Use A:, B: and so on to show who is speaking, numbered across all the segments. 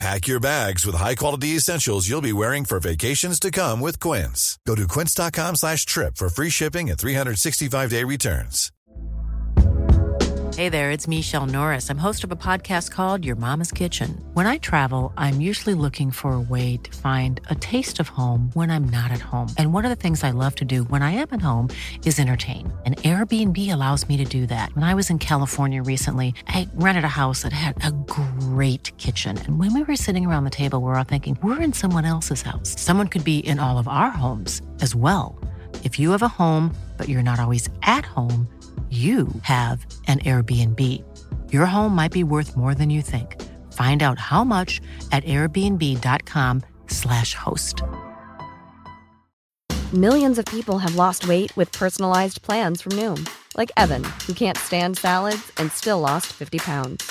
A: Pack your bags with high-quality essentials you'll be wearing for vacations to come with Quince. Go to quince.com slash trip for free shipping and 365-day returns.
B: Hey there, it's Michelle Norris. I'm host of a podcast called Your Mama's Kitchen. When I travel, I'm usually looking for a way to find a taste of home when I'm not at home. And one of the things I love to do when I am at home is entertain. And Airbnb allows me to do that. When I was in California recently, I rented a house that had a great kitchen. And when we were sitting around the table, we were all thinking, we're in someone else's house. Someone could be in all of our homes as well. If you have a home, but you're not always at home, you have an Airbnb. Your home might be worth more than you think. Find out how much at airbnb.com/slash host.
C: Millions of people have lost weight with personalized plans from Noom, like Evan, who can't stand salads and still lost 50 pounds.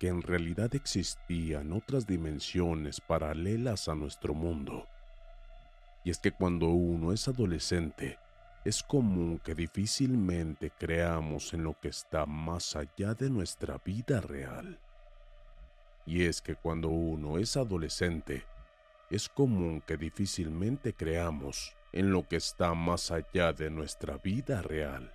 D: que en realidad existían otras dimensiones paralelas a nuestro mundo. Y es que cuando uno es adolescente, es común que difícilmente creamos en lo que está más allá de nuestra vida real. Y es que cuando uno es adolescente, es común que difícilmente creamos en lo que está más allá de nuestra vida real.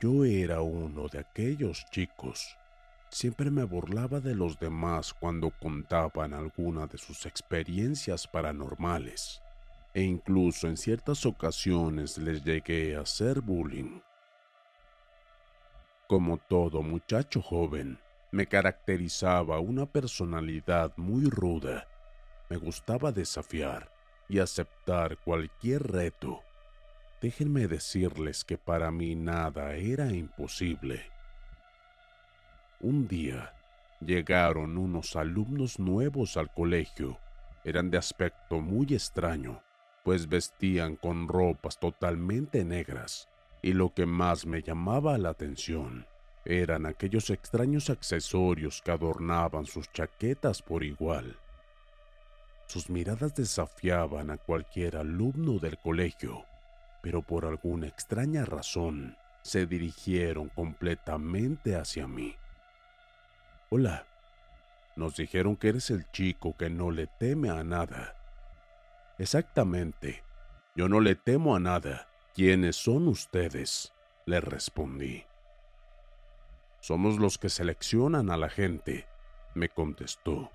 D: Yo era uno de aquellos chicos. Siempre me burlaba de los demás cuando contaban alguna de sus experiencias paranormales e incluso en ciertas ocasiones les llegué a hacer bullying. Como todo muchacho joven, me caracterizaba una personalidad muy ruda. Me gustaba desafiar y aceptar cualquier reto. Déjenme decirles que para mí nada era imposible. Un día llegaron unos alumnos nuevos al colegio. Eran de aspecto muy extraño pues vestían con ropas totalmente negras, y lo que más me llamaba la atención eran aquellos extraños accesorios que adornaban sus chaquetas por igual. Sus miradas desafiaban a cualquier alumno del colegio, pero por alguna extraña razón se dirigieron completamente hacia mí. Hola, nos dijeron que eres el chico que no le teme a nada Exactamente. Yo no le temo a nada. ¿Quiénes son ustedes? Le respondí. Somos los que seleccionan a la gente, me contestó.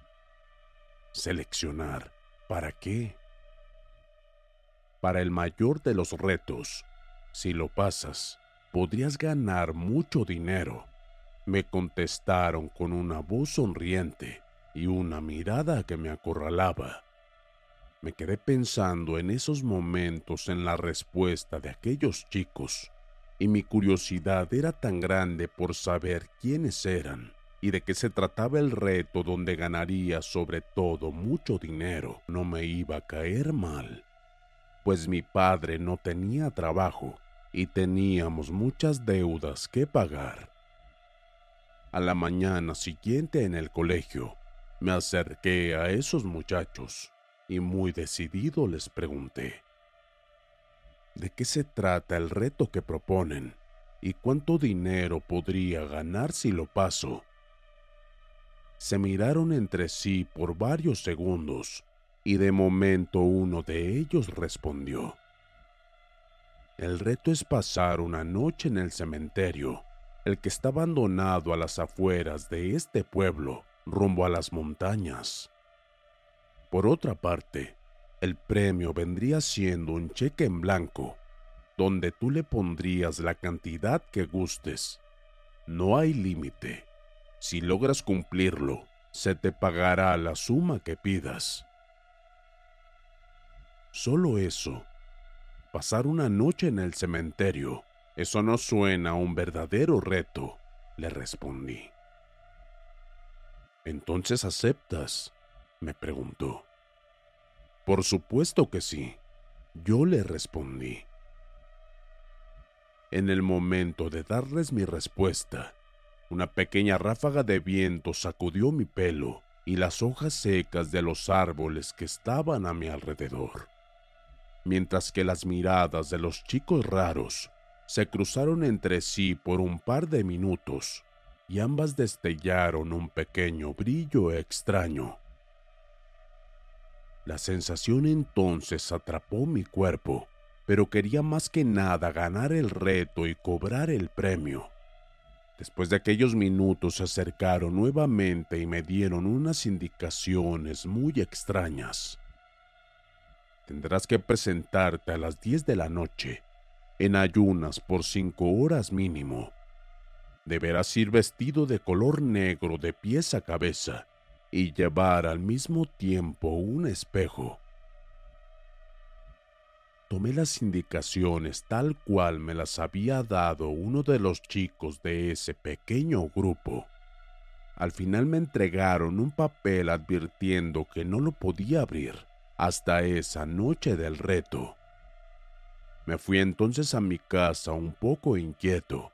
D: ¿Seleccionar? ¿Para qué? Para el mayor de los retos. Si lo pasas, podrías ganar mucho dinero. Me contestaron con una voz sonriente y una mirada que me acorralaba. Me quedé pensando en esos momentos en la respuesta de aquellos chicos, y mi curiosidad era tan grande por saber quiénes eran y de qué se trataba el reto donde ganaría sobre todo mucho dinero. No me iba a caer mal, pues mi padre no tenía trabajo y teníamos muchas deudas que pagar. A la mañana siguiente en el colegio, me acerqué a esos muchachos y muy decidido les pregunté, ¿de qué se trata el reto que proponen y cuánto dinero podría ganar si lo paso? Se miraron entre sí por varios segundos y de momento uno de ellos respondió, el reto es pasar una noche en el cementerio, el que está abandonado a las afueras de este pueblo, rumbo a las montañas. Por otra parte, el premio vendría siendo un cheque en blanco, donde tú le pondrías la cantidad que gustes. No hay límite. Si logras cumplirlo, se te pagará la suma que pidas. Solo eso. Pasar una noche en el cementerio. Eso no suena a un verdadero reto, le respondí. ¿Entonces aceptas? me preguntó. Por supuesto que sí, yo le respondí. En el momento de darles mi respuesta, una pequeña ráfaga de viento sacudió mi pelo y las hojas secas de los árboles que estaban a mi alrededor, mientras que las miradas de los chicos raros se cruzaron entre sí por un par de minutos y ambas destellaron un pequeño brillo extraño. La sensación entonces atrapó mi cuerpo, pero quería más que nada ganar el reto y cobrar el premio. Después de aquellos minutos se acercaron nuevamente y me dieron unas indicaciones muy extrañas. Tendrás que presentarte a las 10 de la noche, en ayunas por cinco horas mínimo deberás ir vestido de color negro de pies a cabeza y llevar al mismo tiempo un espejo. Tomé las indicaciones tal cual me las había dado uno de los chicos de ese pequeño grupo. Al final me entregaron un papel advirtiendo que no lo podía abrir hasta esa noche del reto. Me fui entonces a mi casa un poco inquieto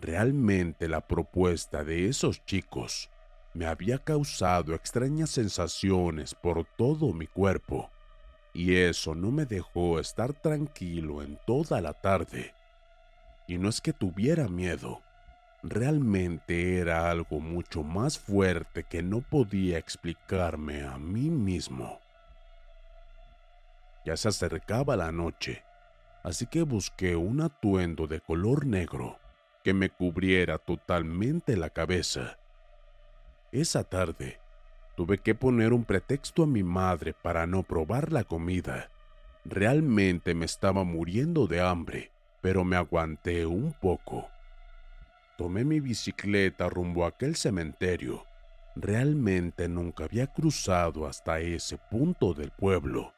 D: Realmente la propuesta de esos chicos me había causado extrañas sensaciones por todo mi cuerpo, y eso no me dejó estar tranquilo en toda la tarde. Y no es que tuviera miedo, realmente era algo mucho más fuerte que no podía explicarme a mí mismo. Ya se acercaba la noche, así que busqué un atuendo de color negro que me cubriera totalmente la cabeza. Esa tarde tuve que poner un pretexto a mi madre para no probar la comida. Realmente me estaba muriendo de hambre, pero me aguanté un poco. Tomé mi bicicleta rumbo a aquel cementerio. Realmente nunca había cruzado hasta ese punto del pueblo,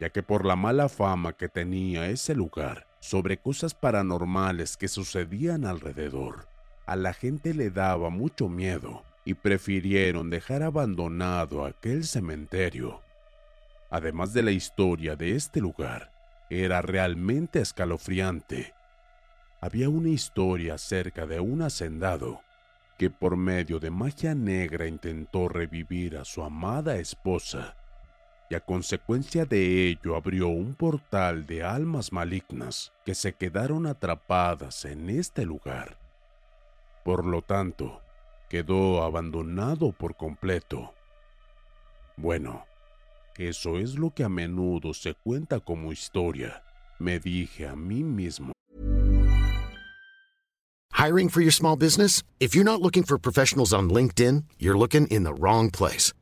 D: ya que por la mala fama que tenía ese lugar, sobre cosas paranormales que sucedían alrededor. A la gente le daba mucho miedo y prefirieron dejar abandonado aquel cementerio. Además de la historia de este lugar, era realmente escalofriante. Había una historia acerca de un hacendado que por medio de magia negra intentó revivir a su amada esposa y a consecuencia de ello abrió un portal de almas malignas que se quedaron atrapadas en este lugar. Por lo tanto, quedó abandonado por completo. Bueno, eso es lo que a menudo se cuenta como historia, me dije a mí mismo.
E: Hiring for your small business? If you're not looking for professionals on LinkedIn, you're looking in the wrong place.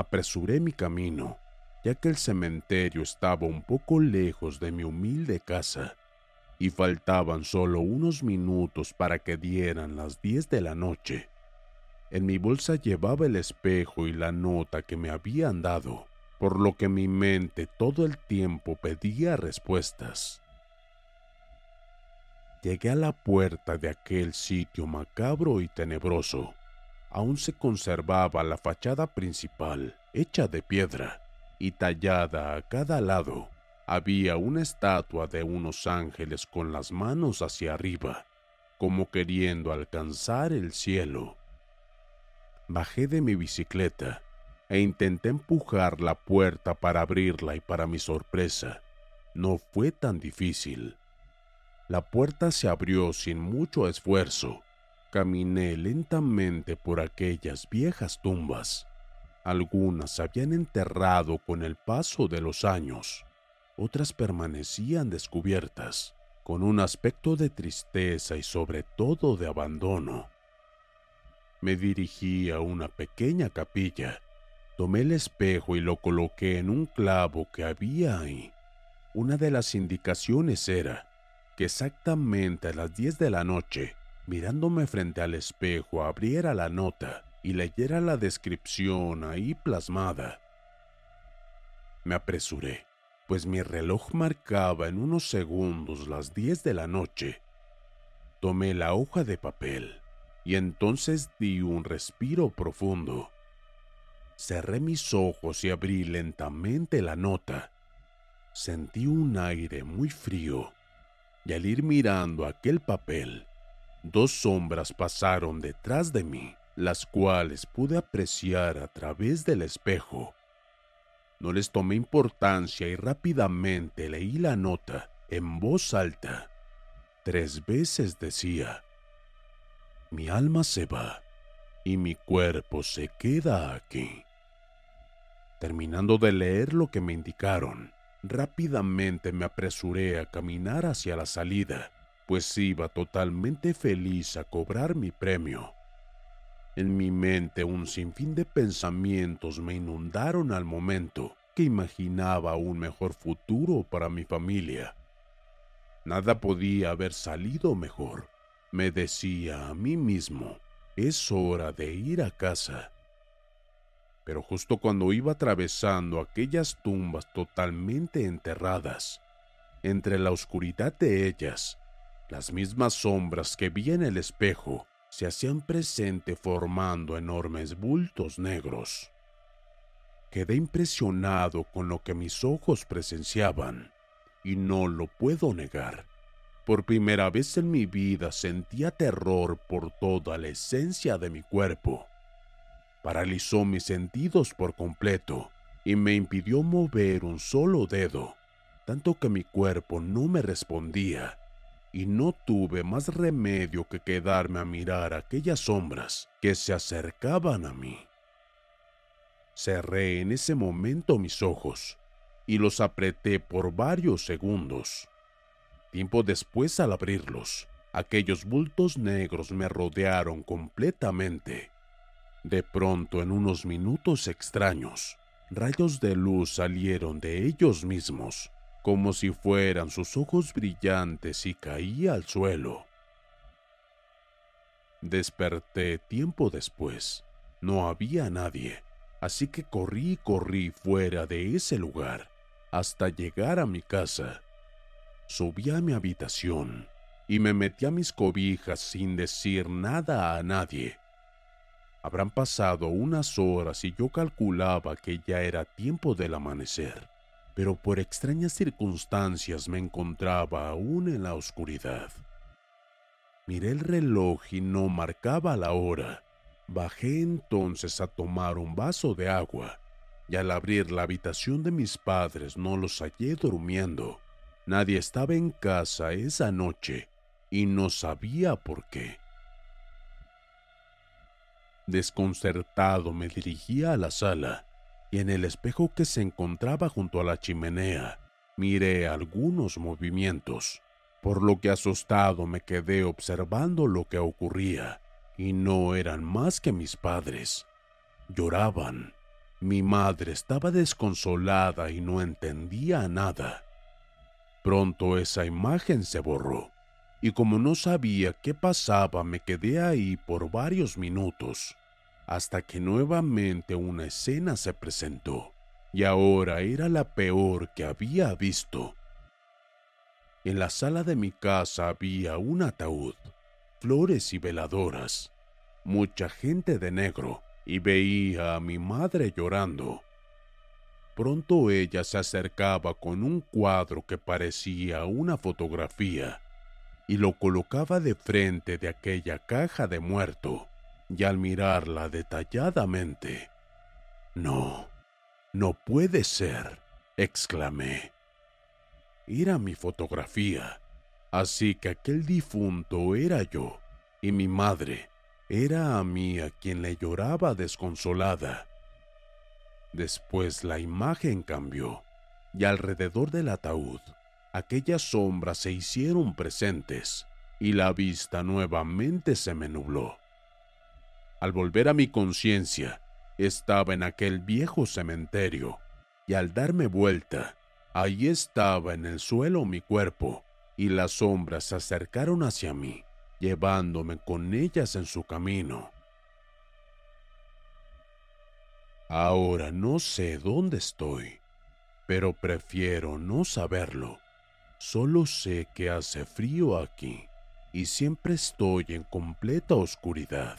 D: Apresuré mi camino, ya que el cementerio estaba un poco lejos de mi humilde casa, y faltaban solo unos minutos para que dieran las diez de la noche. En mi bolsa llevaba el espejo y la nota que me habían dado, por lo que mi mente todo el tiempo pedía respuestas. Llegué a la puerta de aquel sitio macabro y tenebroso aún se conservaba la fachada principal, hecha de piedra, y tallada a cada lado había una estatua de unos ángeles con las manos hacia arriba, como queriendo alcanzar el cielo. Bajé de mi bicicleta e intenté empujar la puerta para abrirla y para mi sorpresa, no fue tan difícil. La puerta se abrió sin mucho esfuerzo. Caminé lentamente por aquellas viejas tumbas. Algunas habían enterrado con el paso de los años, otras permanecían descubiertas, con un aspecto de tristeza y sobre todo de abandono. Me dirigí a una pequeña capilla, tomé el espejo y lo coloqué en un clavo que había ahí. Una de las indicaciones era que exactamente a las 10 de la noche, mirándome frente al espejo, abriera la nota y leyera la descripción ahí plasmada. Me apresuré, pues mi reloj marcaba en unos segundos las 10 de la noche. Tomé la hoja de papel y entonces di un respiro profundo. Cerré mis ojos y abrí lentamente la nota sentí un aire muy frío y al ir mirando aquel papel, dos sombras pasaron detrás de mí, las cuales pude apreciar a través del espejo. No les tomé importancia y rápidamente leí la nota en voz alta. Tres veces decía, mi alma se va y mi cuerpo se queda aquí. Terminando de leer lo que me indicaron, Rápidamente me apresuré a caminar hacia la salida, pues iba totalmente feliz a cobrar mi premio. En mi mente un sinfín de pensamientos me inundaron al momento que imaginaba un mejor futuro para mi familia. Nada podía haber salido mejor. Me decía a mí mismo, es hora de ir a casa pero justo cuando iba atravesando aquellas tumbas totalmente enterradas, entre la oscuridad de ellas, las mismas sombras que vi en el espejo se hacían presente formando enormes bultos negros. Quedé impresionado con lo que mis ojos presenciaban, y no lo puedo negar. Por primera vez en mi vida sentía terror por toda la esencia de mi cuerpo paralizó mis sentidos por completo y me impidió mover un solo dedo, tanto que mi cuerpo no me respondía y no tuve más remedio que quedarme a mirar aquellas sombras que se acercaban a mí. Cerré en ese momento mis ojos y los apreté por varios segundos. Tiempo después al abrirlos, aquellos bultos negros me rodearon completamente de pronto, en unos minutos extraños, rayos de luz salieron de ellos mismos, como si fueran sus ojos brillantes y caía al suelo. Desperté tiempo después. No había nadie, así que corrí y corrí fuera de ese lugar hasta llegar a mi casa. Subí a mi habitación y me metí a mis cobijas sin decir nada a nadie Habrán pasado unas horas y yo calculaba que ya era tiempo del amanecer, pero por extrañas circunstancias me encontraba aún en la oscuridad. Miré el reloj y no marcaba la hora. Bajé entonces a tomar un vaso de agua y al abrir la habitación de mis padres no los hallé durmiendo. Nadie estaba en casa esa noche y no sabía por qué. Desconcertado me dirigía a la sala y en el espejo que se encontraba junto a la chimenea miré algunos movimientos, por lo que asustado me quedé observando lo que ocurría y no eran más que mis padres. Lloraban. Mi madre estaba desconsolada y no entendía nada. Pronto esa imagen se borró y como no sabía qué pasaba me quedé ahí por varios minutos hasta que nuevamente una escena se presentó, y ahora era la peor que había visto. En la sala de mi casa había un ataúd, flores y veladoras, mucha gente de negro y veía a mi madre llorando. Pronto ella se acercaba con un cuadro que parecía una fotografía y lo colocaba de frente de aquella caja de muerto y al mirarla detalladamente, no, no puede ser, exclamé. Era mi fotografía, así que aquel difunto era yo y mi madre era a mí a quien le lloraba desconsolada. Después la imagen cambió y alrededor del ataúd aquellas sombras se hicieron presentes y la vista nuevamente se me nubló. Al volver a mi conciencia, estaba en aquel viejo cementerio y al darme vuelta, ahí estaba en el suelo mi cuerpo y las sombras se acercaron hacia mí llevándome con ellas en su camino. Ahora no sé dónde estoy, pero prefiero no saberlo. Solo sé que hace frío aquí y siempre estoy en completa oscuridad.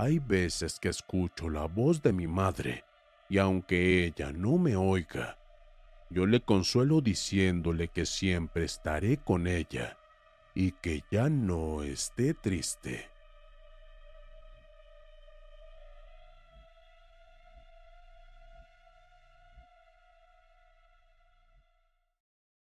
D: Hay veces que escucho la voz de mi madre y aunque ella no me oiga, yo le consuelo diciéndole que siempre estaré con ella y que ya no esté triste.